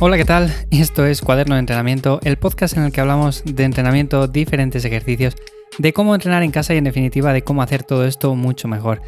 Hola, ¿qué tal? Esto es Cuaderno de Entrenamiento, el podcast en el que hablamos de entrenamiento, diferentes ejercicios, de cómo entrenar en casa y en definitiva de cómo hacer todo esto mucho mejor.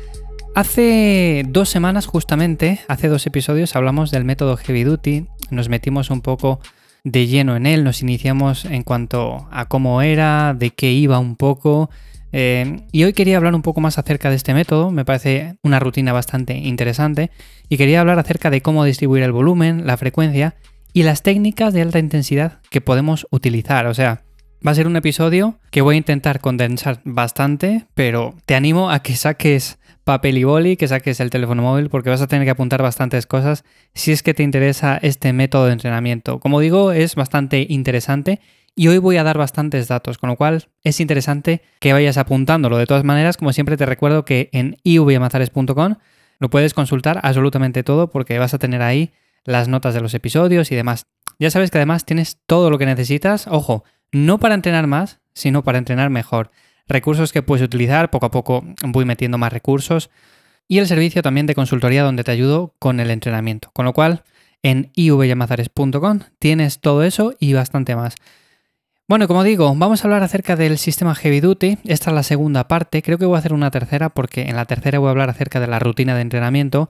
Hace dos semanas justamente, hace dos episodios, hablamos del método Heavy Duty, nos metimos un poco de lleno en él, nos iniciamos en cuanto a cómo era, de qué iba un poco, eh, y hoy quería hablar un poco más acerca de este método, me parece una rutina bastante interesante, y quería hablar acerca de cómo distribuir el volumen, la frecuencia y las técnicas de alta intensidad que podemos utilizar. O sea, va a ser un episodio que voy a intentar condensar bastante, pero te animo a que saques papel y boli, que saques el teléfono móvil, porque vas a tener que apuntar bastantes cosas si es que te interesa este método de entrenamiento. Como digo, es bastante interesante y hoy voy a dar bastantes datos, con lo cual es interesante que vayas apuntándolo. De todas maneras, como siempre te recuerdo que en ivmazares.com lo puedes consultar absolutamente todo porque vas a tener ahí las notas de los episodios y demás. Ya sabes que además tienes todo lo que necesitas, ojo, no para entrenar más, sino para entrenar mejor. Recursos que puedes utilizar, poco a poco voy metiendo más recursos. Y el servicio también de consultoría donde te ayudo con el entrenamiento. Con lo cual, en ivyamazares.com tienes todo eso y bastante más. Bueno, como digo, vamos a hablar acerca del sistema Heavy Duty. Esta es la segunda parte. Creo que voy a hacer una tercera porque en la tercera voy a hablar acerca de la rutina de entrenamiento.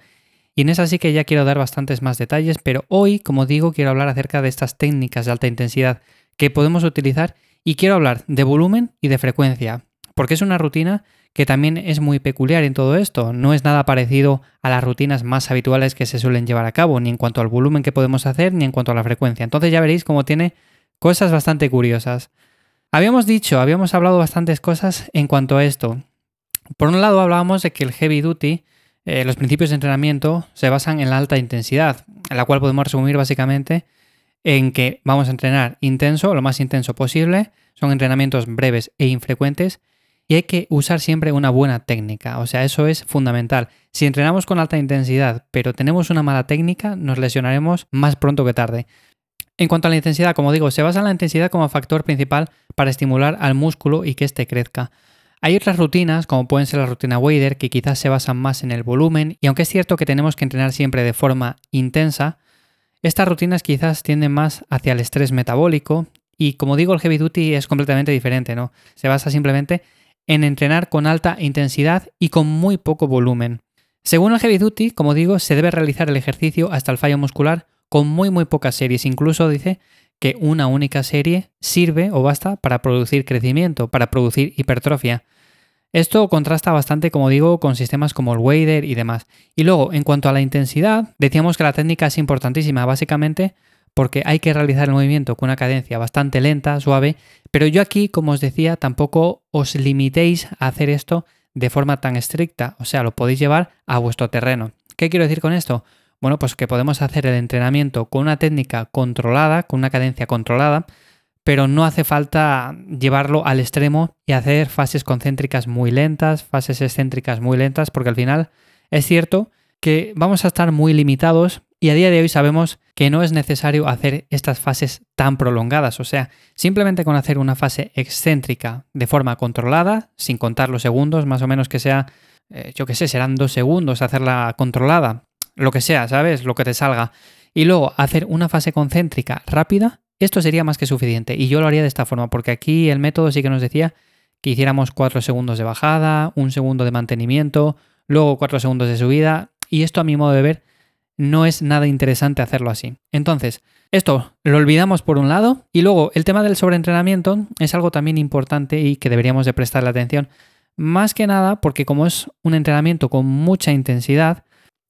Y en esa sí que ya quiero dar bastantes más detalles, pero hoy, como digo, quiero hablar acerca de estas técnicas de alta intensidad que podemos utilizar y quiero hablar de volumen y de frecuencia, porque es una rutina que también es muy peculiar en todo esto. No es nada parecido a las rutinas más habituales que se suelen llevar a cabo, ni en cuanto al volumen que podemos hacer, ni en cuanto a la frecuencia. Entonces ya veréis cómo tiene Cosas bastante curiosas. Habíamos dicho, habíamos hablado bastantes cosas en cuanto a esto. Por un lado hablábamos de que el heavy duty, eh, los principios de entrenamiento, se basan en la alta intensidad, en la cual podemos resumir básicamente en que vamos a entrenar intenso, lo más intenso posible, son entrenamientos breves e infrecuentes y hay que usar siempre una buena técnica, o sea, eso es fundamental. Si entrenamos con alta intensidad pero tenemos una mala técnica, nos lesionaremos más pronto que tarde. En cuanto a la intensidad, como digo, se basa en la intensidad como factor principal para estimular al músculo y que éste crezca. Hay otras rutinas, como pueden ser la rutina Wader, que quizás se basan más en el volumen, y aunque es cierto que tenemos que entrenar siempre de forma intensa, estas rutinas quizás tienden más hacia el estrés metabólico, y como digo, el heavy duty es completamente diferente, ¿no? Se basa simplemente en entrenar con alta intensidad y con muy poco volumen. Según el heavy duty, como digo, se debe realizar el ejercicio hasta el fallo muscular con muy muy pocas series. Incluso dice que una única serie sirve o basta para producir crecimiento, para producir hipertrofia. Esto contrasta bastante, como digo, con sistemas como el Wader y demás. Y luego, en cuanto a la intensidad, decíamos que la técnica es importantísima, básicamente porque hay que realizar el movimiento con una cadencia bastante lenta, suave, pero yo aquí, como os decía, tampoco os limitéis a hacer esto de forma tan estricta, o sea, lo podéis llevar a vuestro terreno. ¿Qué quiero decir con esto? Bueno, pues que podemos hacer el entrenamiento con una técnica controlada, con una cadencia controlada, pero no hace falta llevarlo al extremo y hacer fases concéntricas muy lentas, fases excéntricas muy lentas, porque al final es cierto que vamos a estar muy limitados y a día de hoy sabemos que no es necesario hacer estas fases tan prolongadas. O sea, simplemente con hacer una fase excéntrica de forma controlada, sin contar los segundos, más o menos que sea, eh, yo qué sé, serán dos segundos hacerla controlada, lo que sea, ¿sabes? Lo que te salga. Y luego hacer una fase concéntrica rápida, esto sería más que suficiente. Y yo lo haría de esta forma, porque aquí el método sí que nos decía que hiciéramos 4 segundos de bajada, un segundo de mantenimiento, luego 4 segundos de subida. Y esto a mi modo de ver no es nada interesante hacerlo así. Entonces, esto lo olvidamos por un lado y luego el tema del sobreentrenamiento es algo también importante y que deberíamos de prestarle atención. Más que nada porque como es un entrenamiento con mucha intensidad,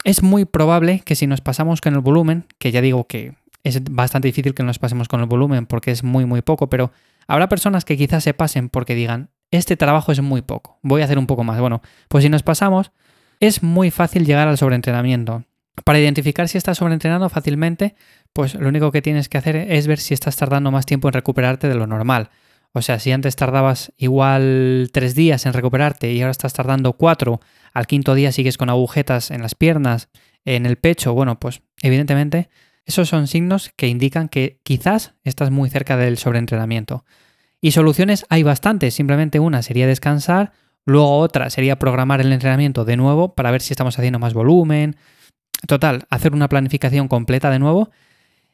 es muy probable que si nos pasamos con el volumen, que ya digo que es bastante difícil que nos pasemos con el volumen porque es muy muy poco, pero habrá personas que quizás se pasen porque digan, este trabajo es muy poco, voy a hacer un poco más. Bueno, pues si nos pasamos, es muy fácil llegar al sobreentrenamiento. Para identificar si estás sobreentrenando fácilmente, pues lo único que tienes que hacer es ver si estás tardando más tiempo en recuperarte de lo normal. O sea, si antes tardabas igual tres días en recuperarte y ahora estás tardando cuatro, al quinto día sigues con agujetas en las piernas, en el pecho, bueno, pues evidentemente esos son signos que indican que quizás estás muy cerca del sobreentrenamiento. Y soluciones hay bastantes, simplemente una sería descansar, luego otra sería programar el entrenamiento de nuevo para ver si estamos haciendo más volumen. Total, hacer una planificación completa de nuevo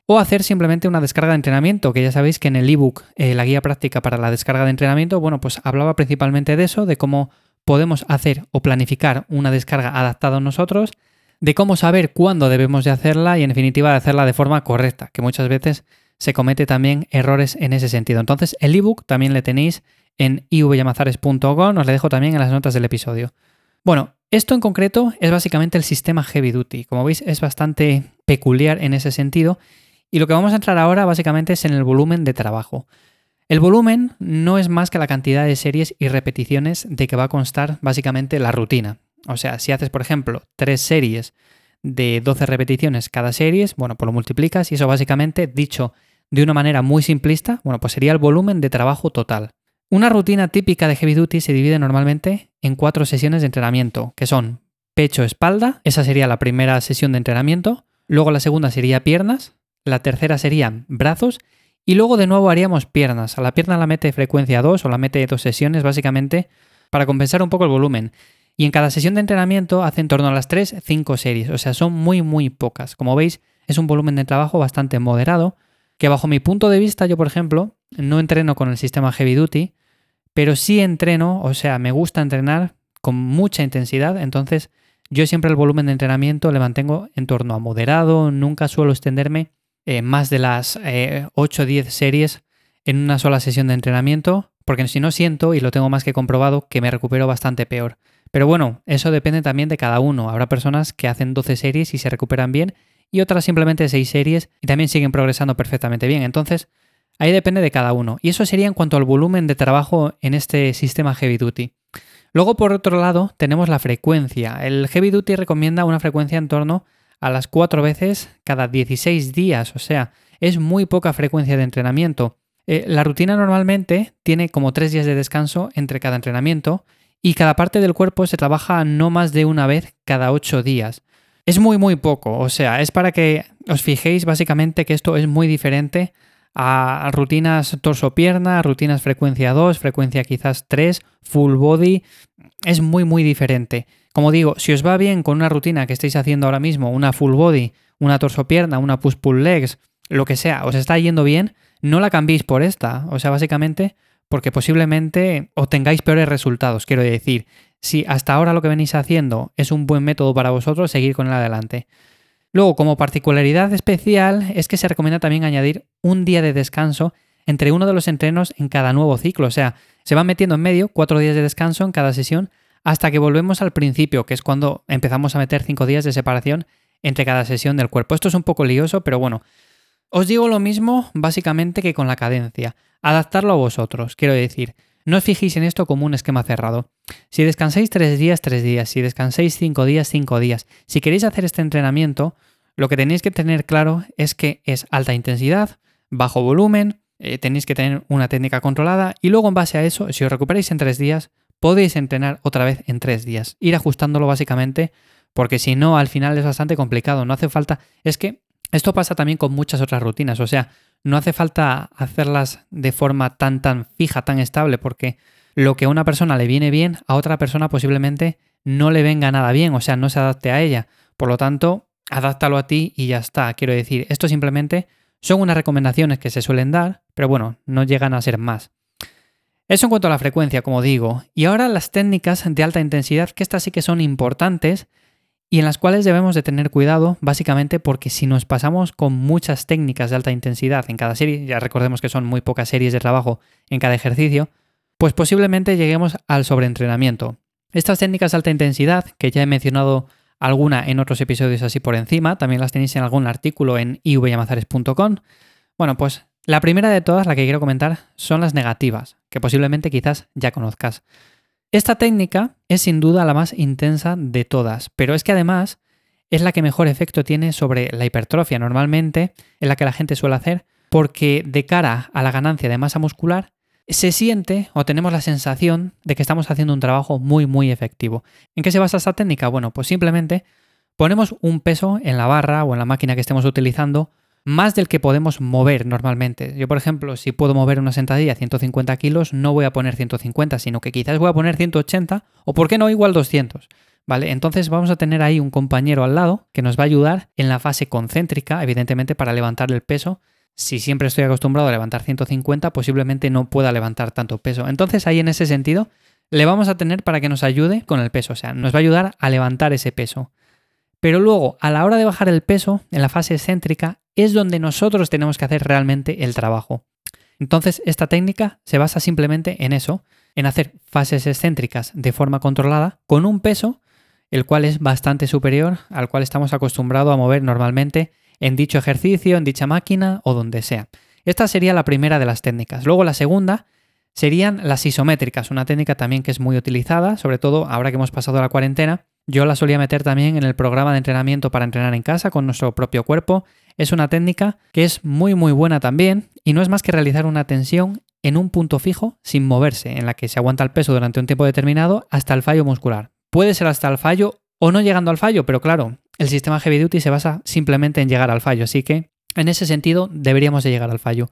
o hacer simplemente una descarga de entrenamiento, que ya sabéis que en el ebook, eh, la guía práctica para la descarga de entrenamiento, bueno, pues hablaba principalmente de eso, de cómo podemos hacer o planificar una descarga adaptada a nosotros, de cómo saber cuándo debemos de hacerla y en definitiva de hacerla de forma correcta, que muchas veces se comete también errores en ese sentido. Entonces, el ebook también le tenéis en ivyamazares.com, os le dejo también en las notas del episodio. Bueno, esto en concreto es básicamente el sistema Heavy Duty. Como veis, es bastante peculiar en ese sentido y lo que vamos a entrar ahora básicamente es en el volumen de trabajo. El volumen no es más que la cantidad de series y repeticiones de que va a constar básicamente la rutina. O sea, si haces, por ejemplo, tres series de 12 repeticiones cada serie, bueno, pues lo multiplicas y eso básicamente, dicho de una manera muy simplista, bueno, pues sería el volumen de trabajo total. Una rutina típica de heavy duty se divide normalmente en cuatro sesiones de entrenamiento, que son pecho-espalda, esa sería la primera sesión de entrenamiento, luego la segunda sería piernas, la tercera sería brazos y luego de nuevo haríamos piernas. A la pierna la mete frecuencia 2 o la mete dos sesiones básicamente para compensar un poco el volumen. Y en cada sesión de entrenamiento hace en torno a las 3, 5 series, o sea, son muy muy pocas. Como veis, es un volumen de trabajo bastante moderado, que bajo mi punto de vista yo, por ejemplo, no entreno con el sistema heavy duty, pero sí entreno, o sea, me gusta entrenar con mucha intensidad, entonces yo siempre el volumen de entrenamiento le mantengo en torno a moderado, nunca suelo extenderme eh, más de las 8 eh, o 10 series en una sola sesión de entrenamiento, porque si no siento, y lo tengo más que comprobado, que me recupero bastante peor. Pero bueno, eso depende también de cada uno. Habrá personas que hacen 12 series y se recuperan bien, y otras simplemente 6 series y también siguen progresando perfectamente bien. Entonces, ahí depende de cada uno. Y eso sería en cuanto al volumen de trabajo en este sistema heavy duty. Luego, por otro lado, tenemos la frecuencia. El heavy duty recomienda una frecuencia en torno a las cuatro veces cada 16 días, o sea, es muy poca frecuencia de entrenamiento. Eh, la rutina normalmente tiene como tres días de descanso entre cada entrenamiento y cada parte del cuerpo se trabaja no más de una vez cada ocho días. Es muy muy poco, o sea, es para que os fijéis básicamente que esto es muy diferente a rutinas torso-pierna, rutinas frecuencia 2, frecuencia quizás 3, full body, es muy muy diferente. Como digo, si os va bien con una rutina que estáis haciendo ahora mismo, una full body, una torso-pierna, una push-pull legs, lo que sea, os está yendo bien, no la cambiéis por esta. O sea, básicamente porque posiblemente obtengáis peores resultados. Quiero decir, si hasta ahora lo que venís haciendo es un buen método para vosotros, seguir con él adelante. Luego, como particularidad especial, es que se recomienda también añadir un día de descanso entre uno de los entrenos en cada nuevo ciclo. O sea, se van metiendo en medio cuatro días de descanso en cada sesión hasta que volvemos al principio, que es cuando empezamos a meter cinco días de separación entre cada sesión del cuerpo. Esto es un poco lioso, pero bueno, os digo lo mismo básicamente que con la cadencia. Adaptarlo a vosotros, quiero decir. No os fijéis en esto como un esquema cerrado. Si descansáis tres días, tres días. Si descansáis cinco días, cinco días. Si queréis hacer este entrenamiento, lo que tenéis que tener claro es que es alta intensidad, bajo volumen, eh, tenéis que tener una técnica controlada y luego en base a eso, si os recuperáis en tres días, podéis entrenar otra vez en tres días. Ir ajustándolo básicamente, porque si no, al final es bastante complicado. No hace falta. Es que esto pasa también con muchas otras rutinas. O sea, no hace falta hacerlas de forma tan, tan fija, tan estable, porque lo que a una persona le viene bien, a otra persona posiblemente no le venga nada bien, o sea, no se adapte a ella. Por lo tanto, adáptalo a ti y ya está. Quiero decir, esto simplemente son unas recomendaciones que se suelen dar, pero bueno, no llegan a ser más. Eso en cuanto a la frecuencia, como digo. Y ahora las técnicas de alta intensidad, que estas sí que son importantes y en las cuales debemos de tener cuidado, básicamente porque si nos pasamos con muchas técnicas de alta intensidad en cada serie, ya recordemos que son muy pocas series de trabajo en cada ejercicio, pues posiblemente lleguemos al sobreentrenamiento. Estas técnicas de alta intensidad, que ya he mencionado alguna en otros episodios así por encima, también las tenéis en algún artículo en ivyamazares.com. Bueno, pues la primera de todas, la que quiero comentar, son las negativas, que posiblemente quizás ya conozcas. Esta técnica es sin duda la más intensa de todas, pero es que además es la que mejor efecto tiene sobre la hipertrofia normalmente, en la que la gente suele hacer, porque de cara a la ganancia de masa muscular se siente o tenemos la sensación de que estamos haciendo un trabajo muy muy efectivo. ¿En qué se basa esta técnica? Bueno, pues simplemente ponemos un peso en la barra o en la máquina que estemos utilizando más del que podemos mover normalmente. Yo, por ejemplo, si puedo mover una sentadilla a 150 kilos, no voy a poner 150, sino que quizás voy a poner 180 o, ¿por qué no, igual 200? ¿vale? Entonces vamos a tener ahí un compañero al lado que nos va a ayudar en la fase concéntrica, evidentemente para levantar el peso. Si siempre estoy acostumbrado a levantar 150, posiblemente no pueda levantar tanto peso. Entonces ahí en ese sentido le vamos a tener para que nos ayude con el peso, o sea, nos va a ayudar a levantar ese peso. Pero luego, a la hora de bajar el peso, en la fase excéntrica, es donde nosotros tenemos que hacer realmente el trabajo. Entonces, esta técnica se basa simplemente en eso, en hacer fases excéntricas de forma controlada con un peso el cual es bastante superior al cual estamos acostumbrados a mover normalmente en dicho ejercicio, en dicha máquina o donde sea. Esta sería la primera de las técnicas. Luego la segunda serían las isométricas, una técnica también que es muy utilizada, sobre todo ahora que hemos pasado la cuarentena. Yo la solía meter también en el programa de entrenamiento para entrenar en casa con nuestro propio cuerpo. Es una técnica que es muy muy buena también y no es más que realizar una tensión en un punto fijo sin moverse, en la que se aguanta el peso durante un tiempo determinado hasta el fallo muscular. Puede ser hasta el fallo o no llegando al fallo, pero claro, el sistema Heavy Duty se basa simplemente en llegar al fallo, así que en ese sentido deberíamos de llegar al fallo.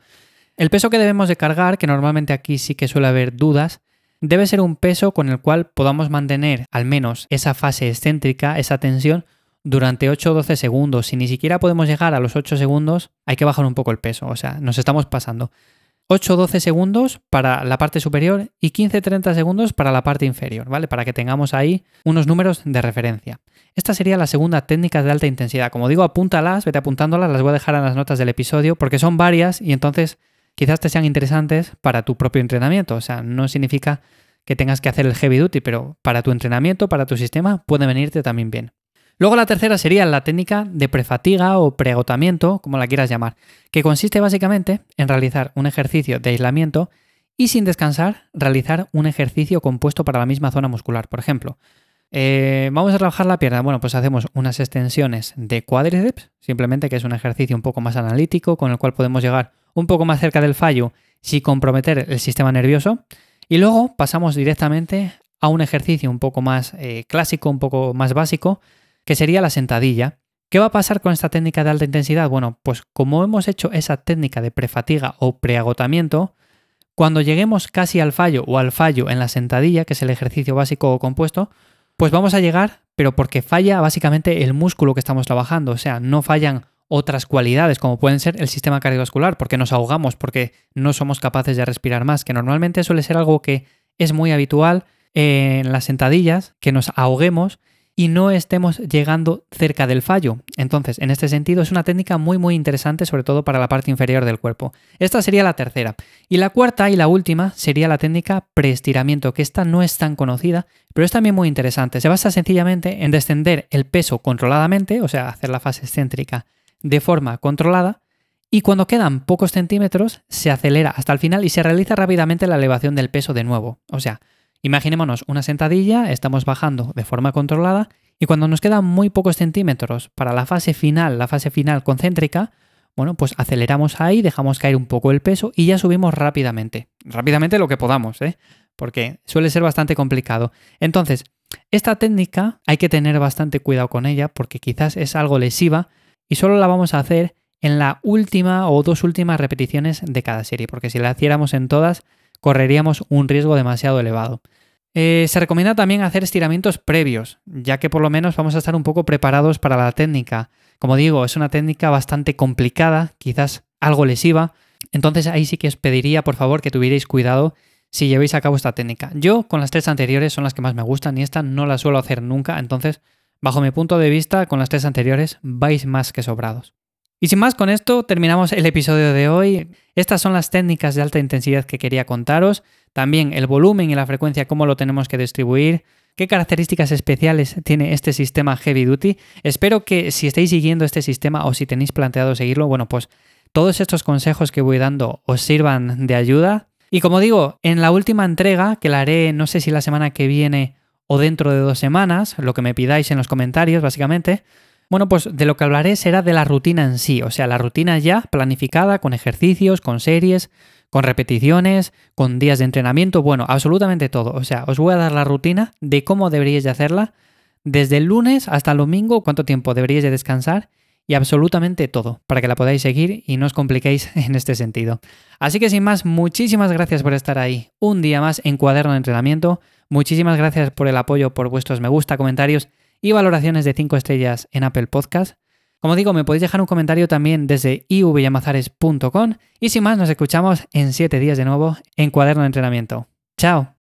El peso que debemos de cargar, que normalmente aquí sí que suele haber dudas, debe ser un peso con el cual podamos mantener al menos esa fase excéntrica, esa tensión, durante 8 o 12 segundos. Si ni siquiera podemos llegar a los 8 segundos, hay que bajar un poco el peso, o sea, nos estamos pasando. 8 o 12 segundos para la parte superior y 15-30 segundos para la parte inferior, ¿vale? Para que tengamos ahí unos números de referencia. Esta sería la segunda técnica de alta intensidad. Como digo, apúntalas, vete apuntándolas, las voy a dejar en las notas del episodio porque son varias y entonces quizás te sean interesantes para tu propio entrenamiento. O sea, no significa que tengas que hacer el heavy duty, pero para tu entrenamiento, para tu sistema, puede venirte también bien. Luego la tercera sería la técnica de prefatiga o preagotamiento, como la quieras llamar, que consiste básicamente en realizar un ejercicio de aislamiento y sin descansar realizar un ejercicio compuesto para la misma zona muscular. Por ejemplo, eh, vamos a trabajar la pierna. Bueno, pues hacemos unas extensiones de cuádriceps, simplemente que es un ejercicio un poco más analítico con el cual podemos llegar un poco más cerca del fallo sin comprometer el sistema nervioso. Y luego pasamos directamente a un ejercicio un poco más eh, clásico, un poco más básico, que sería la sentadilla. ¿Qué va a pasar con esta técnica de alta intensidad? Bueno, pues como hemos hecho esa técnica de prefatiga o preagotamiento, cuando lleguemos casi al fallo o al fallo en la sentadilla, que es el ejercicio básico o compuesto, pues vamos a llegar, pero porque falla básicamente el músculo que estamos trabajando, o sea, no fallan otras cualidades como pueden ser el sistema cardiovascular, porque nos ahogamos, porque no somos capaces de respirar más, que normalmente suele ser algo que es muy habitual en las sentadillas, que nos ahoguemos y no estemos llegando cerca del fallo. Entonces, en este sentido, es una técnica muy muy interesante, sobre todo para la parte inferior del cuerpo. Esta sería la tercera. Y la cuarta y la última sería la técnica preestiramiento, que esta no es tan conocida, pero es también muy interesante. Se basa sencillamente en descender el peso controladamente, o sea, hacer la fase excéntrica de forma controlada, y cuando quedan pocos centímetros, se acelera hasta el final y se realiza rápidamente la elevación del peso de nuevo. O sea, Imaginémonos una sentadilla, estamos bajando de forma controlada y cuando nos quedan muy pocos centímetros para la fase final, la fase final concéntrica, bueno, pues aceleramos ahí, dejamos caer un poco el peso y ya subimos rápidamente. Rápidamente lo que podamos, ¿eh? Porque suele ser bastante complicado. Entonces, esta técnica hay que tener bastante cuidado con ella porque quizás es algo lesiva y solo la vamos a hacer en la última o dos últimas repeticiones de cada serie, porque si la hiciéramos en todas, correríamos un riesgo demasiado elevado. Eh, se recomienda también hacer estiramientos previos, ya que por lo menos vamos a estar un poco preparados para la técnica. Como digo, es una técnica bastante complicada, quizás algo lesiva, entonces ahí sí que os pediría por favor que tuvierais cuidado si llevéis a cabo esta técnica. Yo con las tres anteriores son las que más me gustan y esta no la suelo hacer nunca, entonces bajo mi punto de vista con las tres anteriores vais más que sobrados. Y sin más, con esto terminamos el episodio de hoy. Estas son las técnicas de alta intensidad que quería contaros. También el volumen y la frecuencia, cómo lo tenemos que distribuir. ¿Qué características especiales tiene este sistema Heavy Duty? Espero que si estáis siguiendo este sistema o si tenéis planteado seguirlo, bueno, pues todos estos consejos que voy dando os sirvan de ayuda. Y como digo, en la última entrega, que la haré no sé si la semana que viene o dentro de dos semanas, lo que me pidáis en los comentarios, básicamente, bueno, pues de lo que hablaré será de la rutina en sí, o sea, la rutina ya planificada con ejercicios, con series, con repeticiones, con días de entrenamiento, bueno, absolutamente todo. O sea, os voy a dar la rutina de cómo deberíais de hacerla desde el lunes hasta el domingo, cuánto tiempo deberíais de descansar y absolutamente todo para que la podáis seguir y no os compliquéis en este sentido. Así que sin más, muchísimas gracias por estar ahí un día más en cuaderno de entrenamiento. Muchísimas gracias por el apoyo, por vuestros me gusta, comentarios y valoraciones de 5 estrellas en Apple Podcast. Como digo, me podéis dejar un comentario también desde ivyamazares.com y sin más nos escuchamos en 7 días de nuevo en Cuaderno de Entrenamiento. ¡Chao!